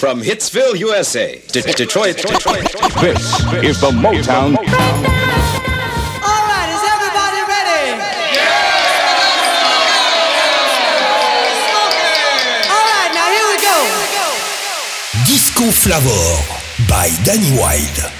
From Hitsville, USA, to De- Detroit, Detroit, Detroit, This is the Motown. All right, is everybody ready? Yeah! All right, now here we go. Disco Flavor by Danny Wilde.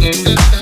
Come.